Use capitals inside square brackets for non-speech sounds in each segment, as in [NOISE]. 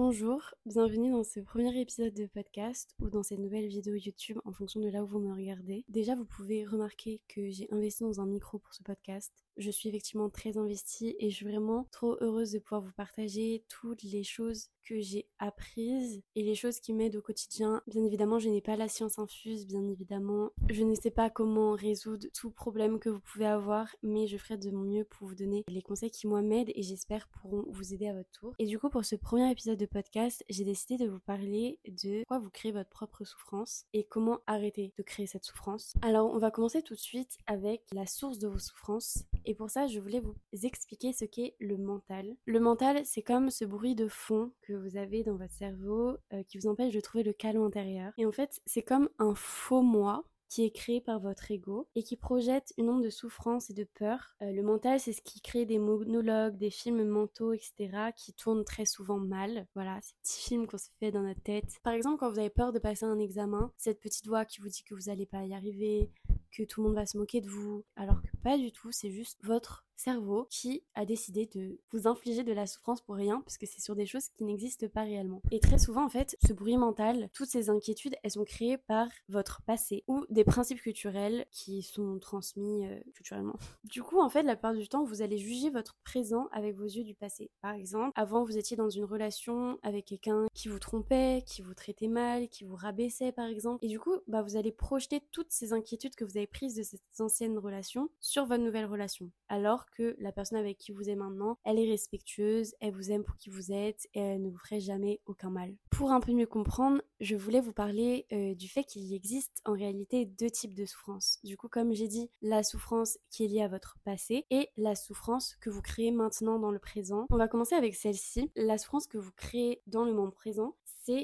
Bonjour, bienvenue dans ce premier épisode de podcast ou dans cette nouvelle vidéo YouTube en fonction de là où vous me regardez. Déjà, vous pouvez remarquer que j'ai investi dans un micro pour ce podcast. Je suis effectivement très investie et je suis vraiment trop heureuse de pouvoir vous partager toutes les choses que j'ai apprises et les choses qui m'aident au quotidien. Bien évidemment, je n'ai pas la science infuse, bien évidemment. Je ne sais pas comment résoudre tout problème que vous pouvez avoir, mais je ferai de mon mieux pour vous donner les conseils qui moi m'aident et j'espère pourront vous aider à votre tour. Et du coup, pour ce premier épisode de podcast, j'ai décidé de vous parler de quoi vous créez votre propre souffrance et comment arrêter de créer cette souffrance. Alors, on va commencer tout de suite avec la source de vos souffrances. Et pour ça, je voulais vous expliquer ce qu'est le mental. Le mental, c'est comme ce bruit de fond que vous avez dans votre cerveau euh, qui vous empêche de trouver le calme intérieur. Et en fait, c'est comme un faux moi qui est créé par votre ego et qui projette une onde de souffrance et de peur. Euh, le mental, c'est ce qui crée des monologues, des films mentaux, etc., qui tournent très souvent mal. Voilà, ces petits films qu'on se fait dans notre tête. Par exemple, quand vous avez peur de passer un examen, cette petite voix qui vous dit que vous n'allez pas y arriver, que tout le monde va se moquer de vous, alors que pas du tout, c'est juste votre cerveau qui a décidé de vous infliger de la souffrance pour rien, parce que c'est sur des choses qui n'existent pas réellement. Et très souvent, en fait, ce bruit mental, toutes ces inquiétudes, elles sont créées par votre passé ou des principes culturels qui sont transmis euh, culturellement. Du coup, en fait, la plupart du temps, vous allez juger votre présent avec vos yeux du passé. Par exemple, avant, vous étiez dans une relation avec quelqu'un qui vous trompait, qui vous traitait mal, qui vous rabaissait, par exemple. Et du coup, bah, vous allez projeter toutes ces inquiétudes que vous avez prises de cette ancienne relation sur votre nouvelle relation. Alors que la personne avec qui vous êtes maintenant, elle est respectueuse, elle vous aime pour qui vous êtes et elle ne vous ferait jamais aucun mal. Pour un peu mieux comprendre, je voulais vous parler euh, du fait qu'il existe en réalité deux types de souffrance. Du coup, comme j'ai dit, la souffrance qui est liée à votre passé et la souffrance que vous créez maintenant dans le présent. On va commencer avec celle-ci. La souffrance que vous créez dans le moment présent,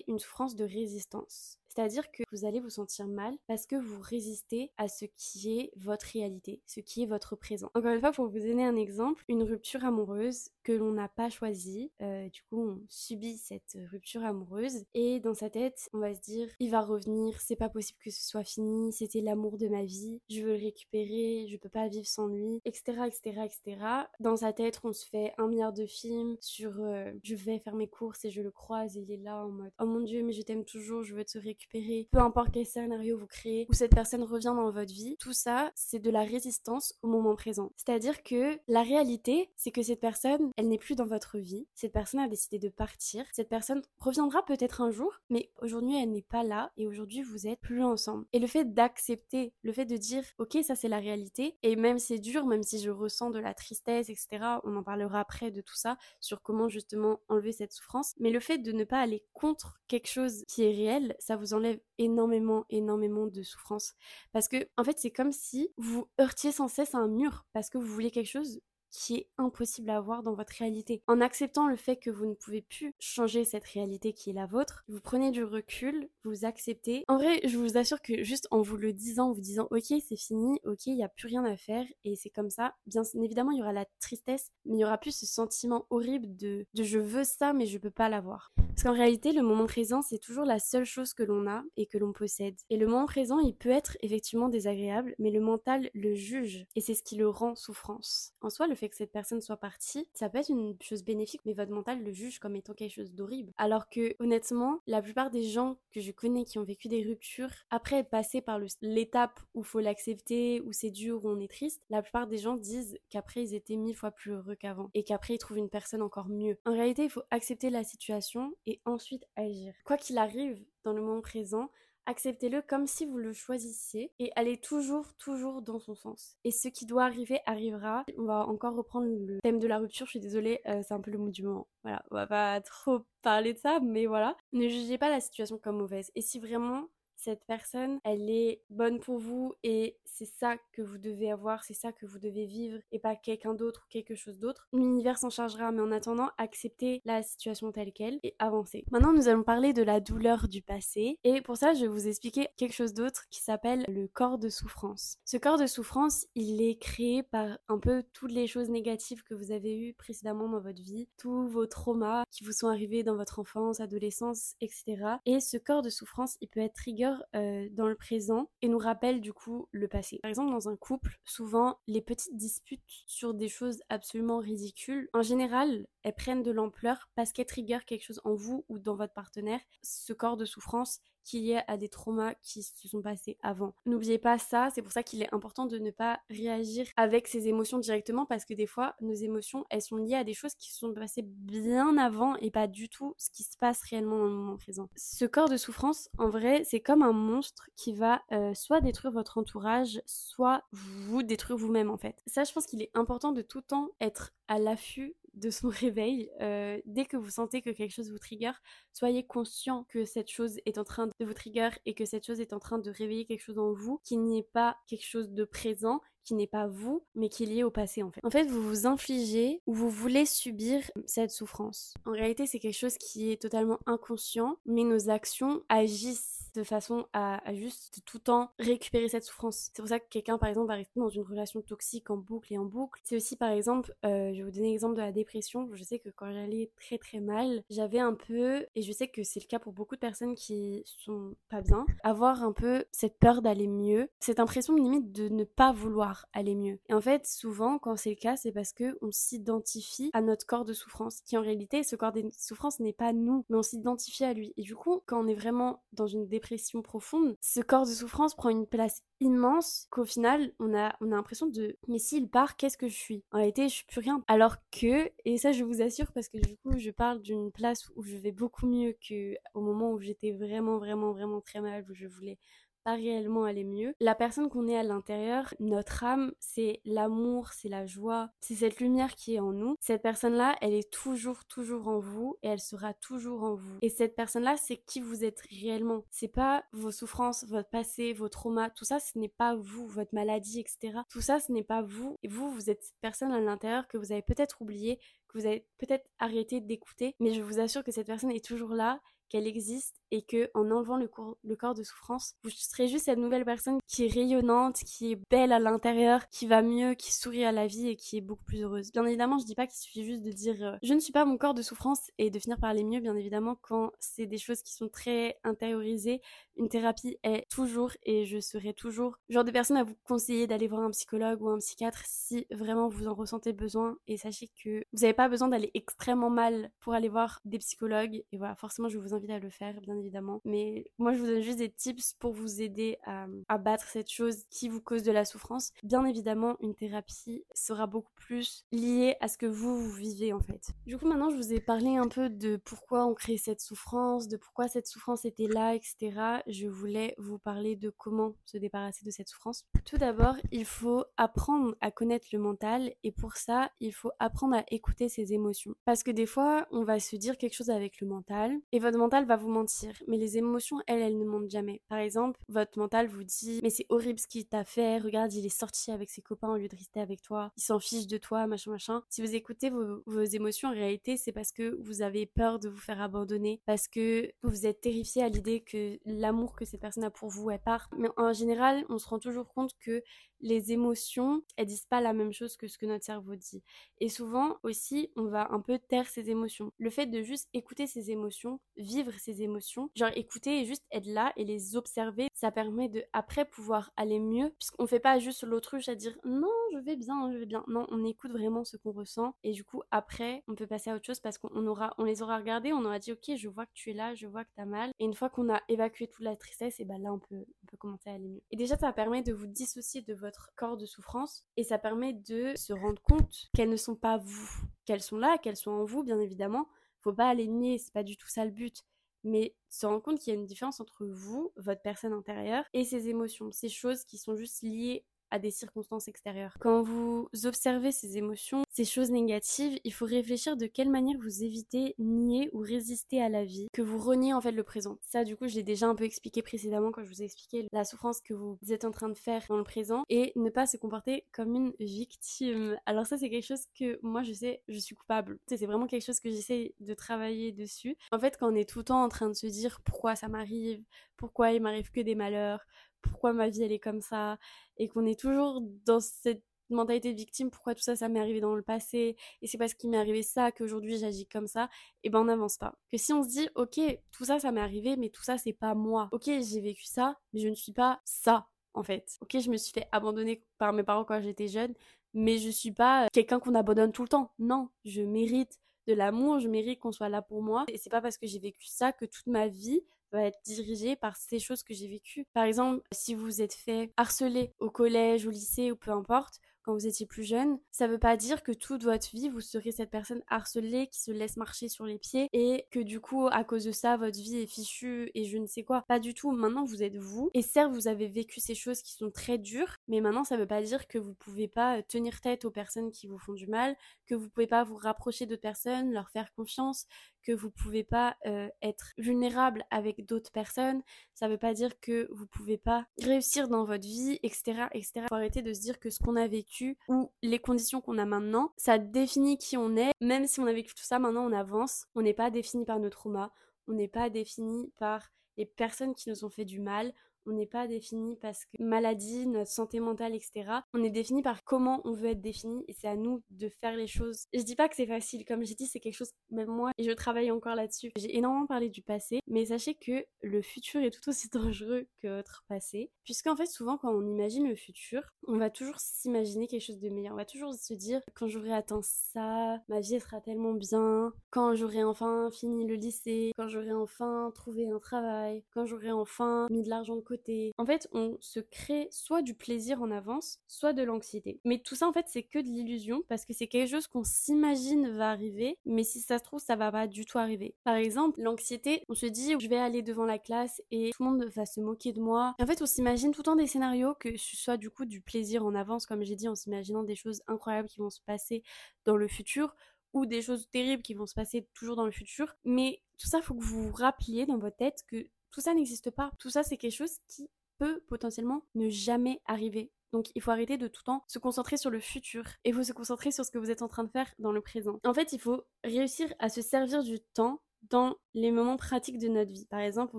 une souffrance de résistance. C'est-à-dire que vous allez vous sentir mal parce que vous résistez à ce qui est votre réalité, ce qui est votre présent. Encore une fois, pour vous donner un exemple, une rupture amoureuse que l'on n'a pas choisie, euh, du coup on subit cette rupture amoureuse et dans sa tête on va se dire il va revenir, c'est pas possible que ce soit fini, c'était l'amour de ma vie, je veux le récupérer, je peux pas vivre sans lui, etc. etc. etc. Dans sa tête on se fait un milliard de films sur euh, je vais faire mes courses et je le croise et il est là en mode oh mon dieu mais je t'aime toujours, je veux te récupérer peu importe quel scénario vous créez, où cette personne revient dans votre vie, tout ça, c'est de la résistance au moment présent. C'est-à-dire que la réalité, c'est que cette personne, elle n'est plus dans votre vie, cette personne a décidé de partir, cette personne reviendra peut-être un jour, mais aujourd'hui elle n'est pas là et aujourd'hui vous êtes plus ensemble. Et le fait d'accepter, le fait de dire, ok, ça c'est la réalité, et même c'est dur, même si je ressens de la tristesse, etc., on en parlera après de tout ça, sur comment justement enlever cette souffrance, mais le fait de ne pas aller contre quelque chose qui est réel, ça vous enlève énormément, énormément de souffrance. Parce que, en fait, c'est comme si vous heurtiez sans cesse à un mur parce que vous voulez quelque chose qui est impossible à avoir dans votre réalité. En acceptant le fait que vous ne pouvez plus changer cette réalité qui est la vôtre, vous prenez du recul, vous acceptez. En vrai, je vous assure que juste en vous le disant, en vous disant ok c'est fini, ok il n'y a plus rien à faire et c'est comme ça, bien évidemment il y aura la tristesse, mais il y aura plus ce sentiment horrible de, je veux ça mais je peux pas l'avoir. Parce qu'en réalité, le moment présent, c'est toujours la seule chose que l'on a et que l'on possède. Et le moment présent, il peut être effectivement désagréable, mais le mental le juge et c'est ce qui le rend souffrance. En soi, le fait que cette personne soit partie, ça peut être une chose bénéfique, mais votre mental le juge comme étant quelque chose d'horrible. Alors que, honnêtement, la plupart des gens que je connais qui ont vécu des ruptures, après passer par l'étape où faut l'accepter, où c'est dur, où on est triste, la plupart des gens disent qu'après ils étaient mille fois plus heureux qu'avant et qu'après ils trouvent une personne encore mieux. En réalité, il faut accepter la situation et ensuite agir. Quoi qu'il arrive dans le moment présent, acceptez-le comme si vous le choisissiez et allez toujours, toujours dans son sens. Et ce qui doit arriver arrivera. On va encore reprendre le thème de la rupture, je suis désolée, euh, c'est un peu le mot du moment. Voilà, on va pas trop parler de ça, mais voilà. Ne jugez pas la situation comme mauvaise. Et si vraiment cette personne, elle est bonne pour vous et c'est ça que vous devez avoir, c'est ça que vous devez vivre et pas quelqu'un d'autre ou quelque chose d'autre. L'univers s'en chargera, mais en attendant, acceptez la situation telle qu'elle et avancez. Maintenant, nous allons parler de la douleur du passé et pour ça, je vais vous expliquer quelque chose d'autre qui s'appelle le corps de souffrance. Ce corps de souffrance, il est créé par un peu toutes les choses négatives que vous avez eues précédemment dans votre vie, tous vos traumas qui vous sont arrivés dans votre enfance, adolescence, etc. Et ce corps de souffrance, il peut être trigger euh, dans le présent et nous rappelle du coup le passé. Par exemple, dans un couple, souvent les petites disputes sur des choses absolument ridicules, en général, elles prennent de l'ampleur parce qu'elles trigger quelque chose en vous ou dans votre partenaire, ce corps de souffrance qui est à des traumas qui se sont passés avant. N'oubliez pas ça, c'est pour ça qu'il est important de ne pas réagir avec ses émotions directement parce que des fois, nos émotions, elles sont liées à des choses qui se sont passées bien avant et pas du tout ce qui se passe réellement dans le moment présent. Ce corps de souffrance, en vrai, c'est comme un monstre qui va euh, soit détruire votre entourage, soit vous détruire vous-même en fait. Ça, je pense qu'il est important de tout le temps être à l'affût de son [LAUGHS] réveil, euh, dès que vous sentez que quelque chose vous trigger, soyez conscient que cette chose est en train de vous trigger et que cette chose est en train de réveiller quelque chose en vous, qu'il n'y ait pas quelque chose de présent qui n'est pas vous, mais qui est lié au passé en fait. En fait, vous vous infligez ou vous voulez subir cette souffrance. En réalité, c'est quelque chose qui est totalement inconscient, mais nos actions agissent de façon à, juste tout le temps récupérer cette souffrance. C'est pour ça que quelqu'un, par exemple, va rester dans une relation toxique en boucle et en boucle. C'est aussi, par exemple, euh, je vais vous donner l'exemple de la dépression. Je sais que quand j'allais très très mal, j'avais un peu, et je sais que c'est le cas pour beaucoup de personnes qui sont pas bien, avoir un peu cette peur d'aller mieux, cette impression limite de ne pas vouloir aller mieux. Et en fait, souvent, quand c'est le cas, c'est parce que on s'identifie à notre corps de souffrance, qui en réalité, ce corps de souffrance n'est pas nous, mais on s'identifie à lui. Et du coup, quand on est vraiment dans une dépression profonde, ce corps de souffrance prend une place immense qu'au final, on a, on a l'impression de mais s'il part, qu'est-ce que je suis? En réalité, je suis plus rien. Alors que, et ça, je vous assure, parce que du coup, je parle d'une place où je vais beaucoup mieux que au moment où j'étais vraiment, vraiment, vraiment très mal, où je voulais pas réellement aller mieux. La personne qu'on est à l'intérieur, notre âme, c'est l'amour, c'est la joie, c'est cette lumière qui est en nous. Cette personne-là, elle est toujours, toujours en vous et elle sera toujours en vous. Et cette personne-là, c'est qui vous êtes réellement. C'est pas vos souffrances, votre passé, vos traumas, tout ça, ce n'est pas vous, votre maladie, etc. Tout ça, ce n'est pas vous. Et vous, vous êtes cette personne à l'intérieur que vous avez peut-être oublié, que vous avez peut-être arrêté d'écouter, mais je vous assure que cette personne est toujours là qu'elle existe et que en enlevant le, corps de souffrance, vous serez juste cette nouvelle personne qui est rayonnante, qui est belle à l'intérieur, qui va mieux, qui sourit à la vie et qui est beaucoup plus heureuse. Bien évidemment, je dis pas qu'il suffit juste de dire euh, je ne suis pas mon corps de souffrance et de finir par aller mieux. Bien évidemment, quand c'est des choses qui sont très intériorisées, une thérapie est toujours et je serai toujours le genre de personne à vous conseiller d'aller voir un psychologue ou un psychiatre si vraiment vous en ressentez besoin. Et sachez que vous n'avez pas besoin d'aller extrêmement mal pour aller voir des psychologues. Et voilà forcément je vous invite à le faire bien évidemment. Mais moi je vous donne juste des tips pour vous aider à, à battre cette chose qui vous cause de la souffrance. Bien évidemment une thérapie sera beaucoup plus liée à ce que vous, vous vivez en fait. Du coup maintenant je vous ai parlé un peu de pourquoi on crée cette souffrance de pourquoi cette souffrance était là etc je voulais vous parler de comment se débarrasser de cette souffrance. Tout d'abord, il faut apprendre à connaître le mental et pour ça, il faut apprendre à écouter ses émotions. Parce que des fois, on va se dire quelque chose avec le mental et votre mental va vous mentir, mais les émotions, elles, elles ne mentent jamais. Par exemple, votre mental vous dit mais c'est horrible ce qu'il t'a fait, regarde, il est sorti avec ses copains au lieu de rester avec toi, il s'en fiche de toi, machin machin. Si vous écoutez vos, émotions, en réalité, c'est parce que vous avez peur de vous faire abandonner, parce que vous êtes terrifié à l'idée que l'amour que cette personne a pour vous, elle part. Mais en général, on se rend toujours compte que les émotions, elles disent pas la même chose que ce que notre cerveau dit. Et souvent aussi, on va un peu taire ses émotions. Le fait de juste écouter ses émotions, vivre ses émotions, genre écouter et juste être là et les observer, ça permet de après pouvoir aller mieux, puisqu'on fait pas juste l'autruche à dire non, je vais bien, je vais bien. Non, on écoute vraiment ce qu'on ressent et du coup après, on peut passer à autre chose parce qu'on aura, on les aura regardés, on aura dit ok, je vois que tu es là, je vois que t'as mal. Et une fois qu'on a évacué toute la tristesse, et ben là on peut, peut à aller. Et déjà, ça permet de vous dissocier de votre corps de souffrance et ça permet de se rendre compte qu'elles ne sont pas vous, qu'elles sont là, qu'elles sont en vous bien évidemment. Faut pas les nier, c'est pas du tout ça le but. Mais se rendre compte qu'il y a une différence entre vous, votre personne intérieure, et ces émotions, ces choses qui sont juste liées à des circonstances extérieures. Quand vous observez ces émotions, ces choses négatives, il faut réfléchir de quelle manière vous évitez, nier ou résister à la vie, que vous reniez en fait le présent. Ça, du coup, je l'ai déjà un peu expliqué précédemment quand je vous ai expliqué la souffrance que vous êtes en train de faire dans le présent et ne pas se comporter comme une victime. Alors ça, c'est quelque chose que moi, je sais, je suis coupable. C'est vraiment quelque chose que j'essaie de travailler dessus. En fait, quand on est tout le temps en train de se dire pourquoi ça m'arrive, pourquoi il m'arrive que des malheurs, pourquoi ma vie elle est comme ça et qu'on est toujours dans cette mentalité de victime, pourquoi tout ça, ça m'est arrivé dans le passé, et c'est parce qu'il m'est arrivé ça qu'aujourd'hui j'agis comme ça, et ben on n'avance pas. Que si on se dit, ok, tout ça, ça m'est arrivé, mais tout ça, c'est pas moi. Ok, j'ai vécu ça, mais je ne suis pas ça, en fait. Ok, je me suis fait abandonner par mes parents quand j'étais jeune, mais je suis pas quelqu'un qu'on abandonne tout le temps. Non, je mérite de l'amour, je mérite qu'on soit là pour moi. Et c'est pas parce que j'ai vécu ça que toute ma vie être dirigée par ces choses que j'ai vécues. Par exemple, si vous êtes fait harceler au collège, au lycée ou peu importe, quand vous étiez plus jeune, ça veut pas dire que toute votre vie vous serez cette personne harcelée qui se laisse marcher sur les pieds et que du coup à cause de ça votre vie est fichue et je ne sais quoi. Pas du tout. Maintenant vous êtes vous et certes vous avez vécu ces choses qui sont très dures, mais maintenant ça veut pas dire que vous pouvez pas tenir tête aux personnes qui vous font du mal, que vous pouvez pas vous rapprocher d'autres personnes, leur faire confiance, que vous pouvez pas euh, être vulnérable avec d'autres personnes. Ça veut pas dire que vous pouvez pas réussir dans votre vie, etc., etc. Faut arrêter de se dire que ce qu'on a vécu ou les conditions qu'on a maintenant, ça définit qui on est. Même si on a vécu tout ça, maintenant on avance. On n'est pas défini par nos traumas, on n'est pas défini par les personnes qui nous ont fait du mal, on n'est pas défini parce que maladie, notre santé mentale, etc. On est défini par comment on veut être défini et c'est à nous de faire les choses. Je dis pas que c'est facile, comme j'ai dit, c'est quelque chose, même moi, et je travaille encore là-dessus. J'ai énormément parlé du passé, mais sachez que le futur est tout aussi [LAUGHS] dangereux que votre passé, puisqu'en fait, souvent, quand on imagine le futur, on va toujours s'imaginer quelque chose de meilleur. On va toujours se dire, quand j'aurai atteint ça, ma vie sera tellement bien, quand j'aurai enfin fini le lycée, quand j'aurai enfin trouvé un travail, quand j'aurai enfin mis de l'argent de côté en fait, on se crée soit du plaisir en avance, soit de l'anxiété. Mais tout ça, en fait, c'est que de l'illusion parce que c'est quelque chose qu'on s'imagine va arriver, mais si ça se trouve, ça va pas du tout arriver. Par exemple, l'anxiété, on se dit, je vais aller devant la classe et tout le monde va se moquer de moi. en fait, on s'imagine tout le temps des scénarios que ce soit du coup du plaisir en avance, comme j'ai dit, en s'imaginant des choses incroyables qui vont se passer dans le futur ou des choses terribles qui vont se passer toujours dans le futur. Mais tout ça, faut que vous vous rappeliez dans votre tête que tout ça n'existe pas. Tout ça, c'est quelque chose qui peut potentiellement ne jamais arriver. Donc il faut arrêter de tout temps se concentrer sur le futur et il se concentrer sur ce que vous êtes en train de faire dans le présent. En fait, il faut réussir à se servir du temps dans les moments pratiques de notre vie. Par exemple, on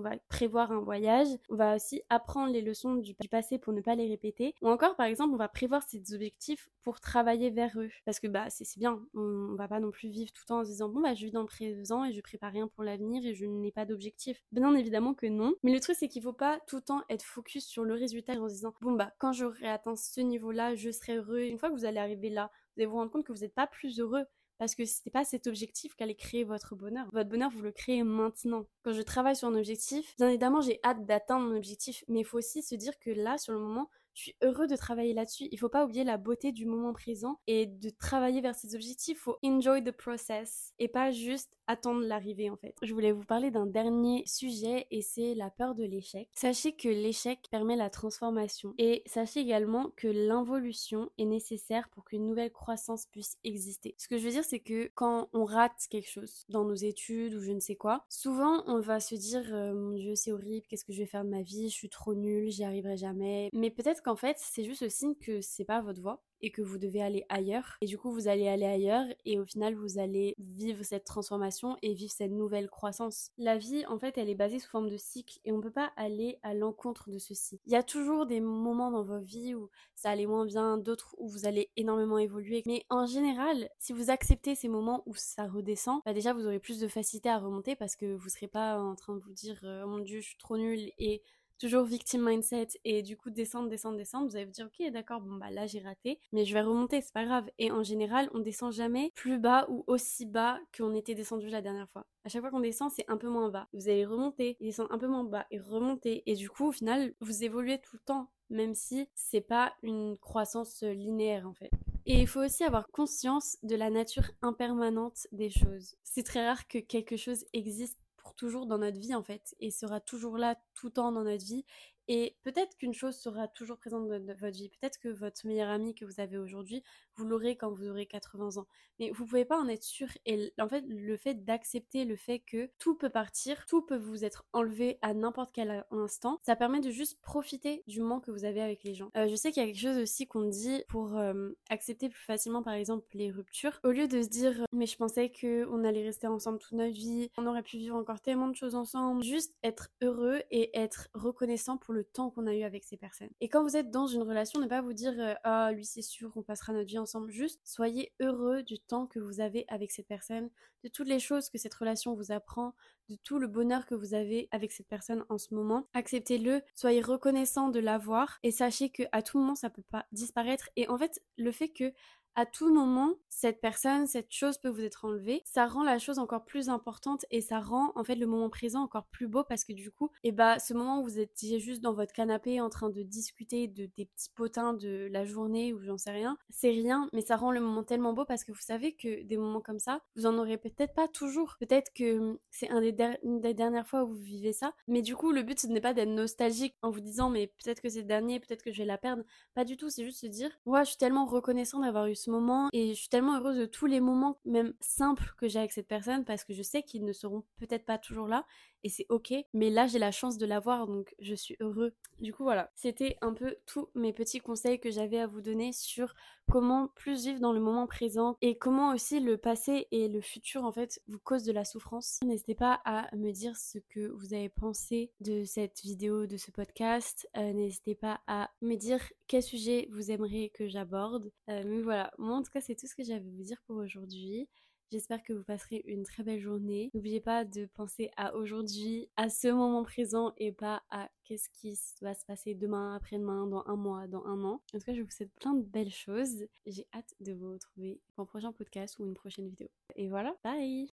va prévoir un voyage, on va aussi apprendre les leçons du, passé pour ne pas les répéter, ou encore par exemple, on va prévoir ses objectifs pour travailler vers eux. Parce que bah c'est bien, on, va pas non plus vivre tout le temps en se disant bon bah je vis dans le présent et je prépare rien pour l'avenir et je n'ai pas d'objectif. Bien évidemment que non, mais le truc c'est qu'il faut pas tout le temps être focus sur le résultat en se disant bon bah quand j'aurai atteint ce niveau-là, je serai heureux. Une fois que vous allez arriver là, vous allez vous rendre compte que vous n'êtes pas plus heureux parce que c'était pas cet objectif qu'allait créer votre bonheur. Votre bonheur, vous le créez maintenant. Quand je travaille sur un objectif, bien évidemment, j'ai hâte d'atteindre mon objectif, mais il faut aussi se dire que là, sur le moment, je suis heureux de travailler là-dessus. Il faut pas oublier la beauté du moment présent et de travailler vers ses objectifs. Il faut enjoy the process et pas juste attendre l'arrivée en fait. Je voulais vous parler d'un dernier sujet et c'est la peur de l'échec. Sachez que l'échec permet la transformation et sachez également que l'involution est nécessaire pour qu'une nouvelle croissance puisse exister. Ce que je veux dire c'est que quand on rate quelque chose dans nos études ou je ne sais quoi, souvent on va se dire euh, mon dieu c'est horrible, qu'est-ce que je vais faire de ma vie, je suis trop nulle, j'y arriverai jamais. Mais peut-être qu'en fait c'est juste le signe que c'est pas votre voie et que vous devez aller ailleurs. Et du coup, vous allez aller ailleurs et au final, vous allez vivre cette transformation et vivre cette nouvelle croissance. La vie, en fait, elle est basée sous forme de cycle et on ne peut pas aller à l'encontre de ceci. Il y a toujours des moments dans vos vies où ça allait moins bien, d'autres où vous allez énormément évoluer. Mais en général, si vous acceptez ces moments où ça redescend, bah déjà, vous aurez plus de facilité à remonter parce que vous serez pas en train de vous dire oh mon dieu, je suis trop nulle et toujours victim mindset et du coup descendre, descendre, descendre, vous allez vous dire ok d'accord bon bah là j'ai raté mais je vais remonter c'est pas grave et en général on descend jamais plus bas ou aussi bas qu'on était descendu la dernière fois. À chaque fois qu'on descend c'est un peu moins bas. Vous allez remonter, descendre un peu moins bas et remonter et du coup au final vous évoluez tout le temps même si c'est pas une croissance linéaire en fait. Et il faut aussi avoir conscience de la nature impermanente des choses. C'est très rare que quelque chose existe toujours dans notre vie en fait et sera toujours là tout le temps dans notre vie et peut-être qu'une chose sera toujours présente dans votre vie. Peut-être que votre meilleur ami que vous avez aujourd'hui, vous l'aurez quand vous aurez 80 ans. Mais vous pouvez pas en être sûr. Et en fait, le fait d'accepter le fait que tout peut partir, tout peut vous être enlevé à n'importe quel instant, ça permet de juste profiter du moment que vous avez avec les gens. Euh, je sais qu'il y a quelque chose aussi qu'on dit pour euh, accepter plus facilement, par exemple, les ruptures. Au lieu de se dire, mais je pensais que on allait rester ensemble toute notre vie, on aurait pu vivre encore tellement de choses ensemble, juste être heureux et être reconnaissant pour le temps qu'on a eu avec ces personnes. Et quand vous êtes dans une relation, ne pas vous dire euh, ah lui c'est sûr on passera notre vie ensemble. Juste soyez heureux du temps que vous avez avec cette personne, de toutes les choses que cette relation vous apprend, de tout le bonheur que vous avez avec cette personne en ce moment. Acceptez-le, soyez reconnaissant de l'avoir et sachez que à tout moment ça peut pas disparaître. Et en fait, le fait que à tout moment, cette personne, cette chose peut vous être enlevée. Ça rend la chose encore plus importante et ça rend en fait le moment présent encore plus beau parce que du coup, eh bah ce moment où vous étiez juste dans votre canapé en train de discuter de des petits potins de la journée ou j'en sais rien, c'est rien, mais ça rend le moment tellement beau parce que vous savez que des moments comme ça, vous en aurez peut-être pas toujours. Peut-être que hum, c'est une des dernières fois où vous vivez ça, mais du coup le but ce n'est pas d'être nostalgique en vous disant mais peut-être que c'est le dernier, peut-être que je vais la perdre. Pas du tout, c'est juste se dire, ouais, je suis tellement reconnaissant d'avoir eu moment et je suis tellement heureuse de tous les moments même simples que j'ai avec cette personne parce que je sais qu'ils ne seront peut-être pas toujours là et c'est ok mais là j'ai la chance de l'avoir donc je suis heureux. Du coup voilà. C'était un peu tous mes petits conseils que j'avais à vous donner sur comment plus vivre dans le moment présent et comment aussi le passé et le futur en fait vous causent de la souffrance. N'hésitez pas à me dire ce que vous avez pensé de cette vidéo de ce podcast. Euh, n'hésitez pas à me dire quel sujet vous aimeriez que j'aborde. Euh, mais voilà. Moi en tout cas c'est tout ce que j'avais à vous dire pour aujourd'hui J'espère que vous passerez une très belle journée. N'oubliez pas de penser à aujourd'hui, à ce moment présent et pas à qu'est-ce qui va se passer demain, après-demain, dans un mois, dans un an. En tout cas, je vous souhaite plein de belles choses. J'ai hâte de vous retrouver pour un prochain podcast ou une prochaine vidéo. Et voilà, bye